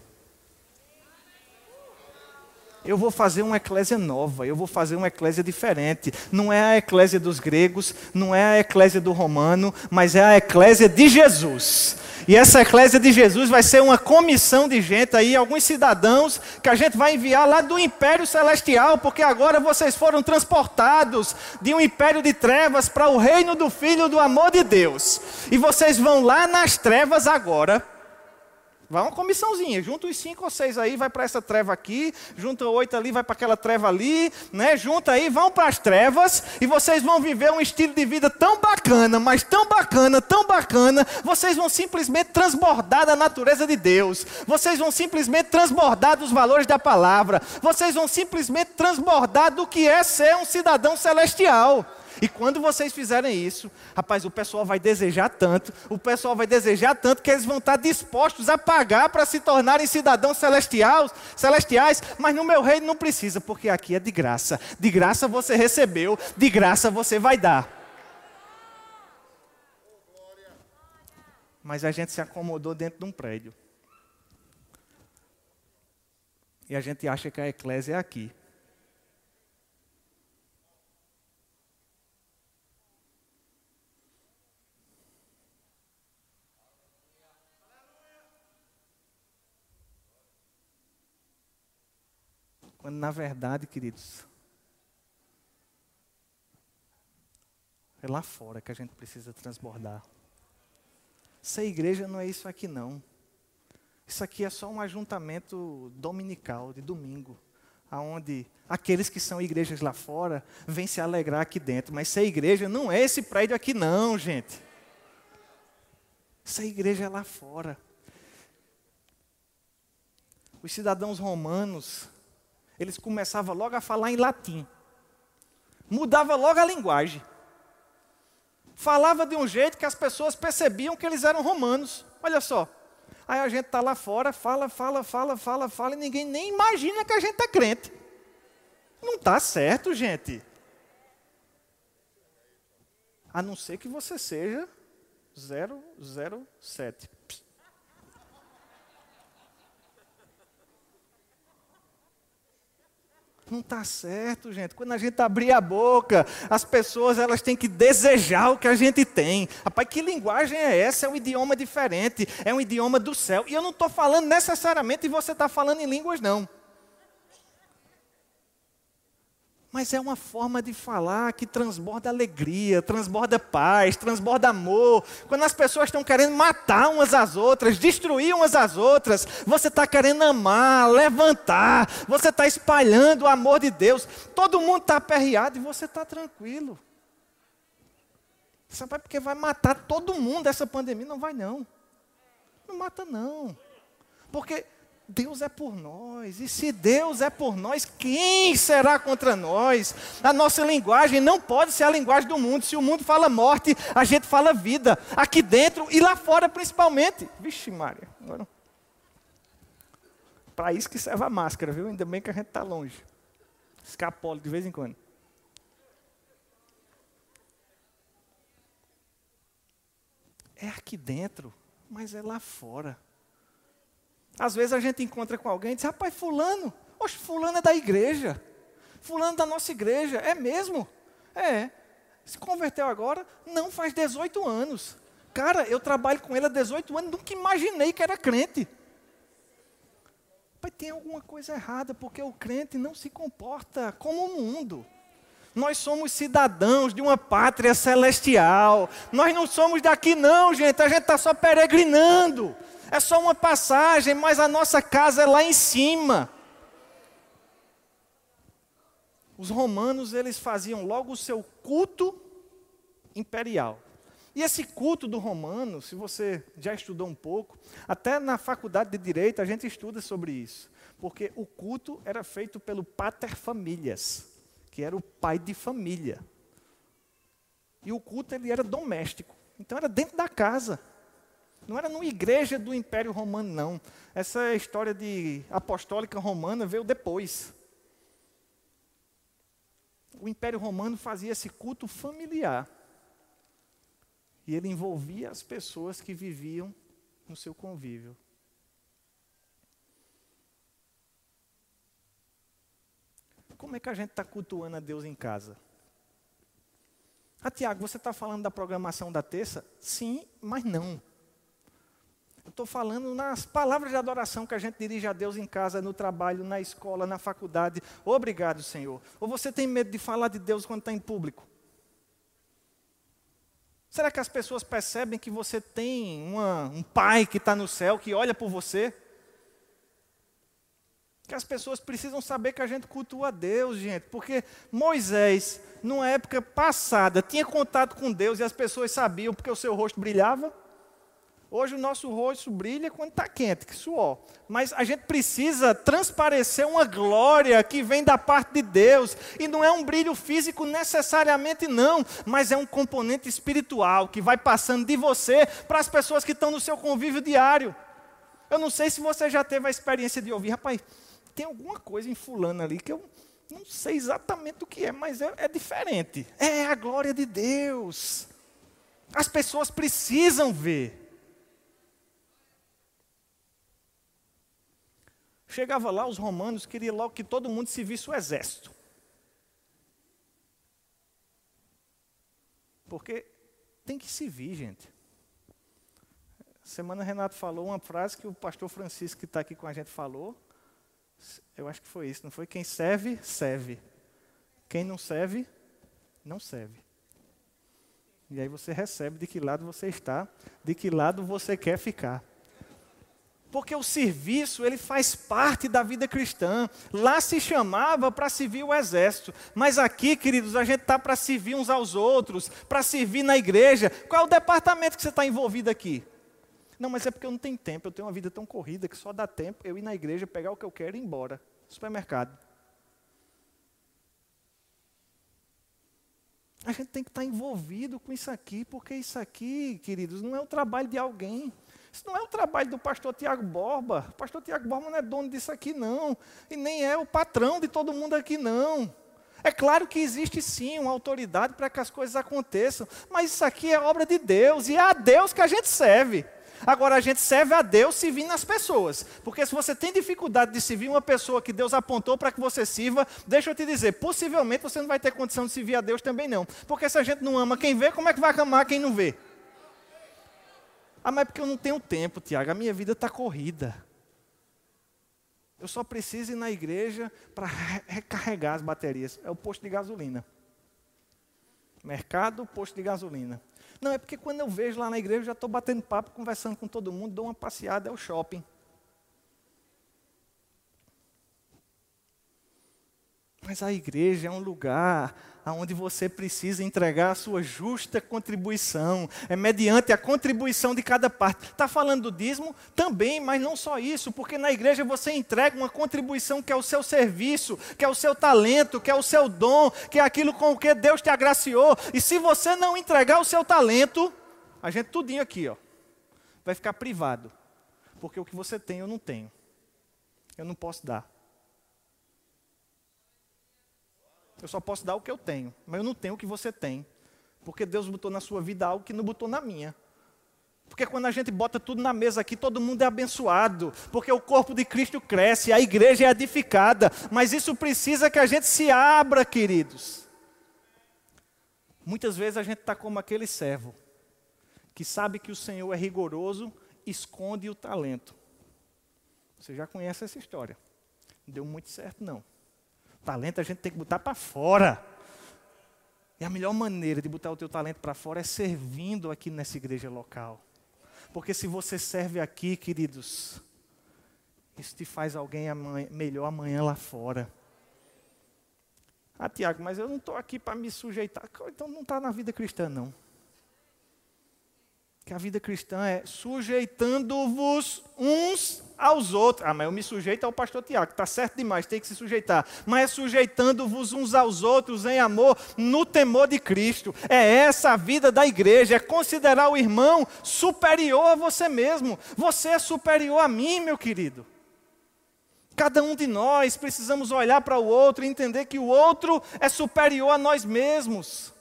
eu vou fazer uma eclésia nova, eu vou fazer uma eclésia diferente. Não é a eclésia dos gregos, não é a eclésia do romano, mas é a eclésia de Jesus. E essa eclésia de Jesus vai ser uma comissão de gente aí, alguns cidadãos que a gente vai enviar lá do império celestial, porque agora vocês foram transportados de um império de trevas para o reino do Filho do amor de Deus. E vocês vão lá nas trevas agora Vai uma comissãozinha, junta os cinco ou seis aí, vai para essa treva aqui, junta oito ali, vai para aquela treva ali, né? Junta aí, vão para as trevas e vocês vão viver um estilo de vida tão bacana, mas tão bacana, tão bacana, vocês vão simplesmente transbordar da natureza de Deus. Vocês vão simplesmente transbordar dos valores da palavra. Vocês vão simplesmente transbordar do que é ser um cidadão celestial. E quando vocês fizerem isso, rapaz, o pessoal vai desejar tanto, o pessoal vai desejar tanto que eles vão estar dispostos a pagar para se tornarem cidadãos celestiais, celestiais, mas no meu reino não precisa, porque aqui é de graça. De graça você recebeu, de graça você vai dar. Mas a gente se acomodou dentro de um prédio. E a gente acha que a eclésia é aqui. Quando na verdade, queridos, é lá fora que a gente precisa transbordar. Essa igreja não é isso aqui não. Isso aqui é só um ajuntamento dominical, de domingo, aonde aqueles que são igrejas lá fora vêm se alegrar aqui dentro. Mas essa igreja não é esse prédio aqui não, gente. Essa igreja é lá fora. Os cidadãos romanos eles começavam logo a falar em latim. Mudava logo a linguagem. Falava de um jeito que as pessoas percebiam que eles eram romanos. Olha só. Aí a gente está lá fora, fala, fala, fala, fala, fala, e ninguém nem imagina que a gente é crente. Não está certo, gente. A não ser que você seja 007. Não está certo, gente. Quando a gente abrir a boca, as pessoas elas têm que desejar o que a gente tem. Rapaz, que linguagem é essa? É um idioma diferente, é um idioma do céu. E eu não estou falando necessariamente e você está falando em línguas, não. Mas é uma forma de falar que transborda alegria, transborda paz, transborda amor. Quando as pessoas estão querendo matar umas às outras, destruir umas às outras, você está querendo amar, levantar, você está espalhando o amor de Deus. Todo mundo está aperreado e você está tranquilo. Sabe porque vai matar todo mundo essa pandemia? Não vai não. Não mata não. Porque Deus é por nós. E se Deus é por nós, quem será contra nós? A nossa linguagem não pode ser a linguagem do mundo. Se o mundo fala morte, a gente fala vida. Aqui dentro e lá fora principalmente. Vixe, Maria. Agora... Para isso que serve a máscara, viu? Ainda bem que a gente está longe. Escapole de vez em quando. É aqui dentro, mas é lá fora. Às vezes a gente encontra com alguém e diz, rapaz, fulano, oxe, fulano é da igreja. Fulano da nossa igreja. É mesmo? É. Se converteu agora? Não, faz 18 anos. Cara, eu trabalho com ele há 18 anos, nunca imaginei que era crente. Pai, tem alguma coisa errada, porque o crente não se comporta como o mundo. Nós somos cidadãos de uma pátria celestial. Nós não somos daqui, não, gente. A gente está só peregrinando. É só uma passagem, mas a nossa casa é lá em cima. Os romanos, eles faziam logo o seu culto imperial. E esse culto do romano, se você já estudou um pouco, até na faculdade de direito a gente estuda sobre isso, porque o culto era feito pelo pater familias, que era o pai de família. E o culto ele era doméstico, então era dentro da casa. Não era numa igreja do Império Romano, não. Essa história de apostólica romana veio depois. O Império Romano fazia esse culto familiar. E ele envolvia as pessoas que viviam no seu convívio. Como é que a gente está cultuando a Deus em casa? Ah, Tiago, você está falando da programação da terça? Sim, mas não. Eu estou falando nas palavras de adoração que a gente dirige a Deus em casa, no trabalho, na escola, na faculdade. Obrigado, Senhor. Ou você tem medo de falar de Deus quando está em público? Será que as pessoas percebem que você tem uma, um pai que está no céu, que olha por você? Que as pessoas precisam saber que a gente cultua Deus, gente, porque Moisés, numa época passada, tinha contato com Deus e as pessoas sabiam porque o seu rosto brilhava. Hoje o nosso rosto brilha quando está quente, que suor. Mas a gente precisa transparecer uma glória que vem da parte de Deus. E não é um brilho físico necessariamente, não. Mas é um componente espiritual que vai passando de você para as pessoas que estão no seu convívio diário. Eu não sei se você já teve a experiência de ouvir, rapaz, tem alguma coisa em fulano ali que eu não sei exatamente o que é, mas é, é diferente. É a glória de Deus. As pessoas precisam ver. Chegava lá, os romanos queriam logo que todo mundo se visse o exército. Porque tem que se vir, gente. Semana Renato falou uma frase que o pastor Francisco, que está aqui com a gente, falou. Eu acho que foi isso, não foi? Quem serve, serve. Quem não serve, não serve. E aí você recebe de que lado você está, de que lado você quer ficar. Porque o serviço, ele faz parte da vida cristã. Lá se chamava para servir o exército. Mas aqui, queridos, a gente está para servir uns aos outros, para servir na igreja. Qual é o departamento que você está envolvido aqui? Não, mas é porque eu não tenho tempo. Eu tenho uma vida tão corrida que só dá tempo eu ir na igreja, pegar o que eu quero e ir embora. Supermercado. A gente tem que estar tá envolvido com isso aqui, porque isso aqui, queridos, não é o trabalho de alguém. Isso não é o trabalho do pastor Tiago Borba. O pastor Tiago Borba não é dono disso aqui, não. E nem é o patrão de todo mundo aqui, não. É claro que existe sim uma autoridade para que as coisas aconteçam, mas isso aqui é obra de Deus e é a Deus que a gente serve. Agora, a gente serve a Deus servindo as pessoas. Porque se você tem dificuldade de servir uma pessoa que Deus apontou para que você sirva, deixa eu te dizer, possivelmente você não vai ter condição de servir a Deus também não. Porque se a gente não ama quem vê, como é que vai amar quem não vê? Ah, mas é porque eu não tenho tempo, Tiago, a minha vida está corrida. Eu só preciso ir na igreja para recarregar as baterias. É o posto de gasolina. Mercado, posto de gasolina. Não, é porque quando eu vejo lá na igreja, eu já estou batendo papo, conversando com todo mundo, dou uma passeada, é o shopping. Mas a igreja é um lugar onde você precisa entregar a sua justa contribuição. É mediante a contribuição de cada parte. Está falando do dízimo? Também, mas não só isso, porque na igreja você entrega uma contribuição que é o seu serviço, que é o seu talento, que é o seu dom, que é aquilo com o que Deus te agraciou. E se você não entregar o seu talento, a gente tudinho aqui, ó, vai ficar privado. Porque o que você tem eu não tenho. Eu não posso dar. Eu só posso dar o que eu tenho, mas eu não tenho o que você tem. Porque Deus botou na sua vida algo que não botou na minha. Porque quando a gente bota tudo na mesa aqui, todo mundo é abençoado. Porque o corpo de Cristo cresce, a igreja é edificada. Mas isso precisa que a gente se abra, queridos. Muitas vezes a gente está como aquele servo, que sabe que o Senhor é rigoroso, esconde o talento. Você já conhece essa história. Não deu muito certo, não. Talento a gente tem que botar para fora. E a melhor maneira de botar o teu talento para fora é servindo aqui nessa igreja local. Porque se você serve aqui, queridos, isso te faz alguém amanhã, melhor amanhã lá fora. Ah, Tiago, mas eu não estou aqui para me sujeitar. Então não está na vida cristã, não. Que a vida cristã é sujeitando-vos uns aos outros. Ah, mas eu me sujeito ao pastor Tiago, está certo demais, tem que se sujeitar. Mas é sujeitando-vos uns aos outros em amor, no temor de Cristo. É essa a vida da igreja, é considerar o irmão superior a você mesmo. Você é superior a mim, meu querido. Cada um de nós precisamos olhar para o outro e entender que o outro é superior a nós mesmos.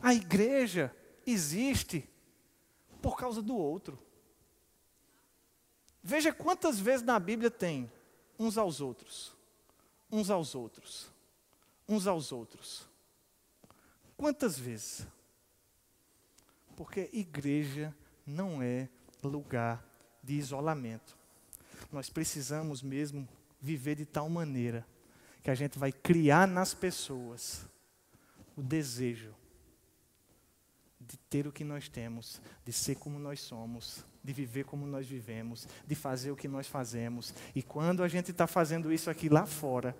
A igreja existe por causa do outro. Veja quantas vezes na Bíblia tem uns aos outros, uns aos outros, uns aos outros. Quantas vezes? Porque igreja não é lugar de isolamento. Nós precisamos mesmo viver de tal maneira que a gente vai criar nas pessoas o desejo de ter o que nós temos, de ser como nós somos, de viver como nós vivemos, de fazer o que nós fazemos. E quando a gente está fazendo isso aqui lá fora,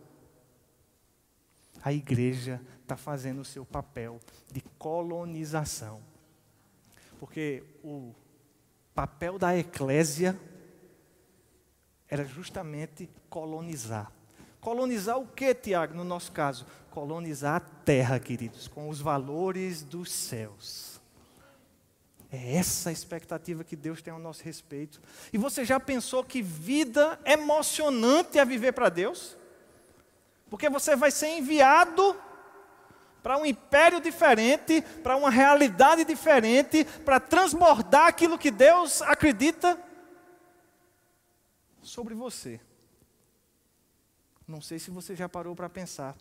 a igreja está fazendo o seu papel de colonização. Porque o papel da eclésia era justamente colonizar. Colonizar o que, Tiago, no nosso caso? Colonizar a terra, queridos, com os valores dos céus. É essa a expectativa que Deus tem ao nosso respeito. E você já pensou que vida emocionante é viver para Deus? Porque você vai ser enviado para um império diferente, para uma realidade diferente, para transbordar aquilo que Deus acredita sobre você. Não sei se você já parou para pensar.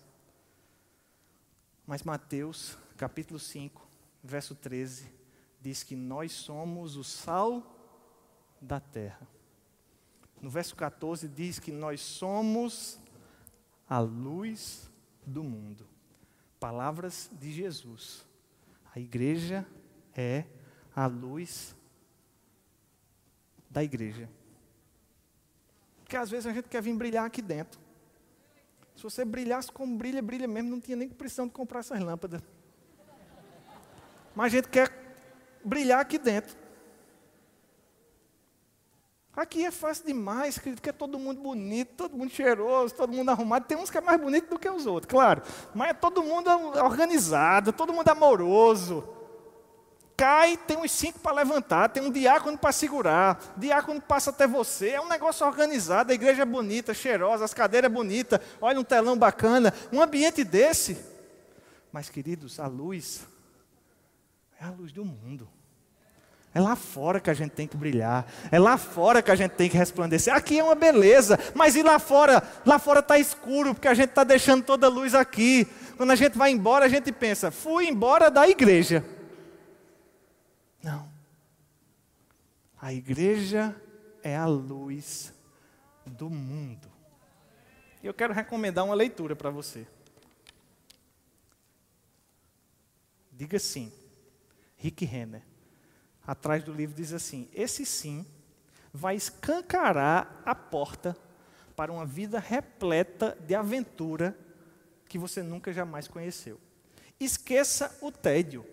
Mas Mateus, capítulo 5, verso 13, diz que nós somos o sal da terra. No verso 14 diz que nós somos a luz do mundo. Palavras de Jesus. A igreja é a luz da igreja. Porque às vezes a gente quer vir brilhar aqui dentro. Se você brilhasse como brilha, brilha mesmo, não tinha nem precisão de comprar essas lâmpadas. Mas a gente quer brilhar aqui dentro. Aqui é fácil demais, acredito que é todo mundo bonito, todo mundo cheiroso, todo mundo arrumado. Tem uns que é mais bonito do que os outros, claro. Mas é todo mundo organizado, todo mundo amoroso. Cai, tem uns cinco para levantar, tem um diácono para segurar, diácono passa até você. É um negócio organizado, a igreja é bonita, cheirosa, as cadeiras bonitas, olha um telão bacana, um ambiente desse. Mas, queridos, a luz é a luz do mundo. É lá fora que a gente tem que brilhar. É lá fora que a gente tem que resplandecer. Aqui é uma beleza, mas e lá fora? Lá fora está escuro, porque a gente está deixando toda a luz aqui. Quando a gente vai embora, a gente pensa: fui embora da igreja. Não. A igreja é a luz do mundo. E eu quero recomendar uma leitura para você. Diga sim. Rick Renner. Atrás do livro diz assim: Esse sim vai escancarar a porta para uma vida repleta de aventura que você nunca jamais conheceu. Esqueça o tédio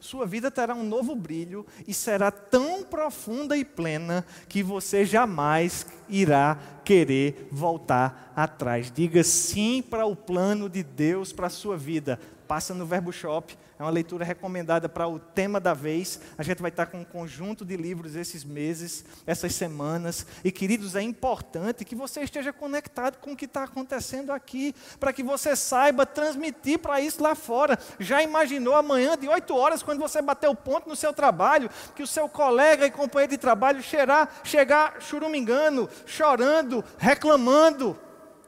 sua vida terá um novo brilho e será tão profunda e plena que você jamais irá querer voltar atrás. Diga sim para o plano de Deus para a sua vida. Passa no Verbo Shop é uma leitura recomendada para o tema da vez. A gente vai estar com um conjunto de livros esses meses, essas semanas. E, queridos, é importante que você esteja conectado com o que está acontecendo aqui, para que você saiba transmitir para isso lá fora. Já imaginou amanhã, de 8 horas, quando você bater o ponto no seu trabalho, que o seu colega e companheiro de trabalho cheirar, chegar churumingando, chorando, reclamando,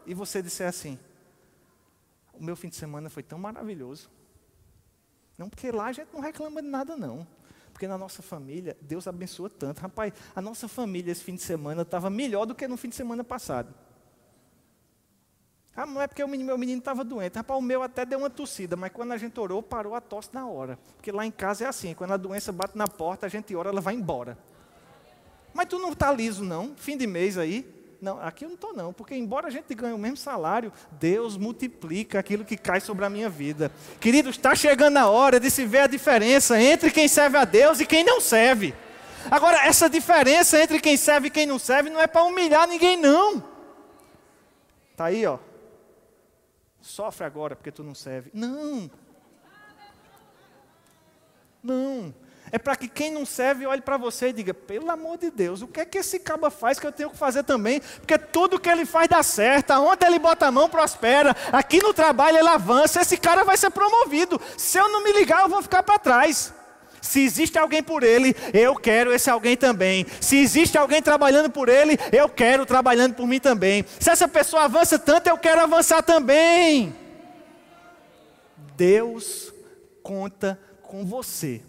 e você disser assim: O meu fim de semana foi tão maravilhoso. Não, porque lá a gente não reclama de nada, não. Porque na nossa família, Deus abençoa tanto. Rapaz, a nossa família esse fim de semana estava melhor do que no fim de semana passado. Ah, não é porque o menino, meu menino estava doente. Rapaz, o meu até deu uma tossida, mas quando a gente orou, parou a tosse na hora. Porque lá em casa é assim, quando a doença bate na porta, a gente ora, ela vai embora. Mas tu não está liso, não? Fim de mês aí? Não, aqui eu não estou não, porque embora a gente ganhe o mesmo salário, Deus multiplica aquilo que cai sobre a minha vida. Queridos, está chegando a hora de se ver a diferença entre quem serve a Deus e quem não serve. Agora, essa diferença entre quem serve e quem não serve não é para humilhar ninguém, não. Está aí, ó sofre agora porque tu não serve. Não. Não. É para que quem não serve olhe para você e diga: pelo amor de Deus, o que é que esse caba faz que eu tenho que fazer também? Porque tudo que ele faz dá certo, aonde ele bota a mão prospera, aqui no trabalho ele avança, esse cara vai ser promovido. Se eu não me ligar, eu vou ficar para trás. Se existe alguém por ele, eu quero esse alguém também. Se existe alguém trabalhando por ele, eu quero trabalhando por mim também. Se essa pessoa avança tanto, eu quero avançar também. Deus conta com você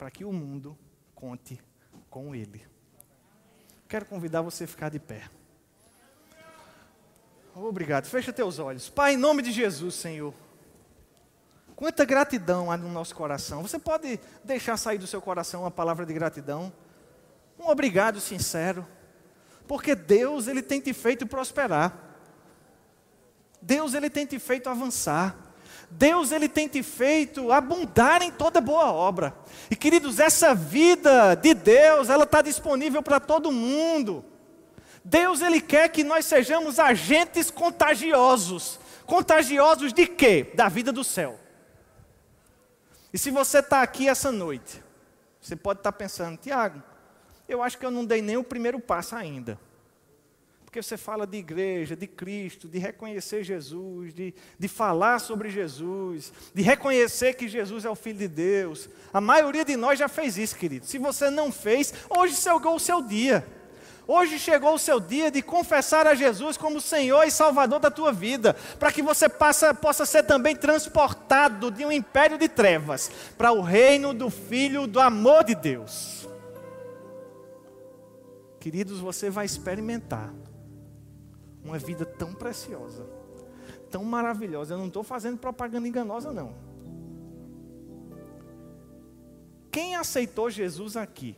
para que o mundo conte com ele. Quero convidar você a ficar de pé. Obrigado. Fecha teus olhos. Pai, em nome de Jesus, Senhor. Quanta gratidão há no nosso coração. Você pode deixar sair do seu coração uma palavra de gratidão? Um obrigado sincero. Porque Deus, Ele tem te feito prosperar. Deus, Ele tem te feito avançar. Deus, Ele tem te feito abundar em toda boa obra. E queridos, essa vida de Deus, ela está disponível para todo mundo. Deus, Ele quer que nós sejamos agentes contagiosos. Contagiosos de quê? Da vida do céu. E se você está aqui essa noite, você pode estar tá pensando, Tiago, eu acho que eu não dei nem o primeiro passo ainda. Porque você fala de igreja, de Cristo, de reconhecer Jesus, de, de falar sobre Jesus, de reconhecer que Jesus é o Filho de Deus. A maioria de nós já fez isso, querido. Se você não fez, hoje chegou o seu dia. Hoje chegou o seu dia de confessar a Jesus como Senhor e Salvador da tua vida, para que você passa, possa ser também transportado de um império de trevas para o reino do Filho do amor de Deus. Queridos, você vai experimentar uma vida tão preciosa, tão maravilhosa. Eu não estou fazendo propaganda enganosa, não. Quem aceitou Jesus aqui?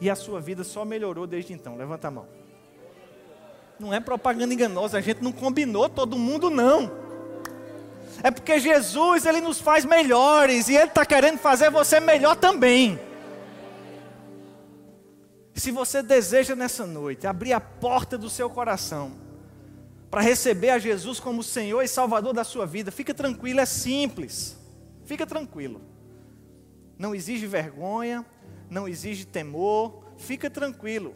E a sua vida só melhorou desde então. Levanta a mão. Não é propaganda enganosa, a gente não combinou todo mundo, não. É porque Jesus, Ele nos faz melhores e Ele está querendo fazer você melhor também. Se você deseja nessa noite abrir a porta do seu coração para receber a Jesus como Senhor e Salvador da sua vida, fica tranquilo, é simples. Fica tranquilo. Não exige vergonha, não exige temor, fica tranquilo.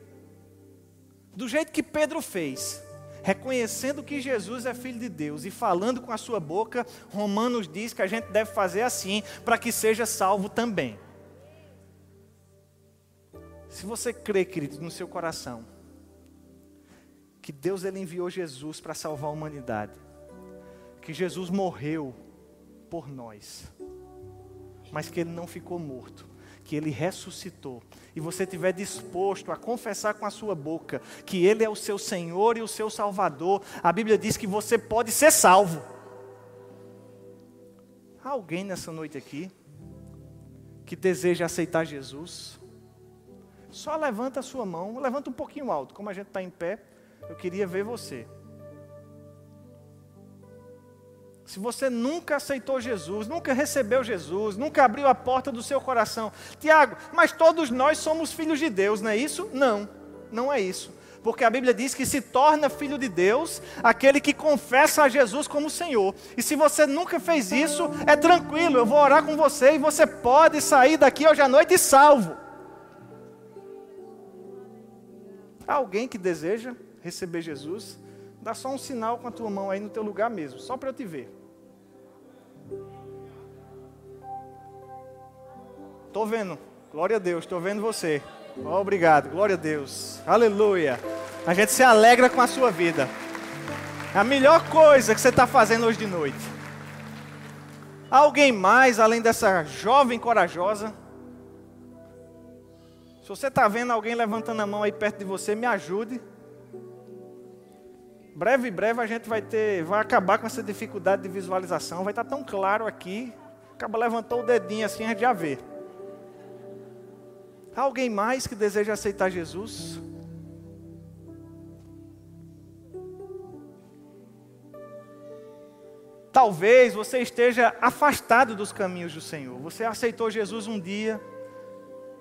Do jeito que Pedro fez, reconhecendo que Jesus é filho de Deus e falando com a sua boca, Romanos diz que a gente deve fazer assim para que seja salvo também. Se você crê, querido, no seu coração, que Deus ele enviou Jesus para salvar a humanidade, que Jesus morreu por nós, mas que ele não ficou morto, que ele ressuscitou, e você estiver disposto a confessar com a sua boca que ele é o seu Senhor e o seu Salvador, a Bíblia diz que você pode ser salvo. Há alguém nessa noite aqui que deseja aceitar Jesus? Só levanta a sua mão, levanta um pouquinho alto, como a gente está em pé, eu queria ver você. Se você nunca aceitou Jesus, nunca recebeu Jesus, nunca abriu a porta do seu coração, Tiago, mas todos nós somos filhos de Deus, não é isso? Não, não é isso. Porque a Bíblia diz que se torna filho de Deus aquele que confessa a Jesus como Senhor. E se você nunca fez isso, é tranquilo, eu vou orar com você e você pode sair daqui hoje à noite salvo. Alguém que deseja receber Jesus? Dá só um sinal com a tua mão aí no teu lugar mesmo, só para eu te ver. Estou vendo. Glória a Deus, estou vendo você. obrigado, glória a Deus. Aleluia. A gente se alegra com a sua vida. É a melhor coisa que você está fazendo hoje de noite. Alguém mais, além dessa jovem corajosa? Se você está vendo alguém levantando a mão aí perto de você, me ajude. Breve, breve a gente vai ter, vai acabar com essa dificuldade de visualização. Vai estar tão claro aqui. Acaba levantou o dedinho assim, a gente já vê. Há alguém mais que deseja aceitar Jesus? Talvez você esteja afastado dos caminhos do Senhor. Você aceitou Jesus um dia,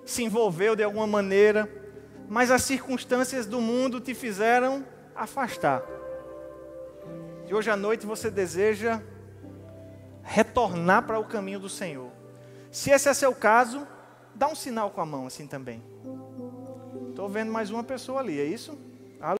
se envolveu de alguma maneira, mas as circunstâncias do mundo te fizeram afastar. E hoje à noite você deseja retornar para o caminho do Senhor. Se esse é seu caso, dá um sinal com a mão assim também. Estou vendo mais uma pessoa ali, é isso?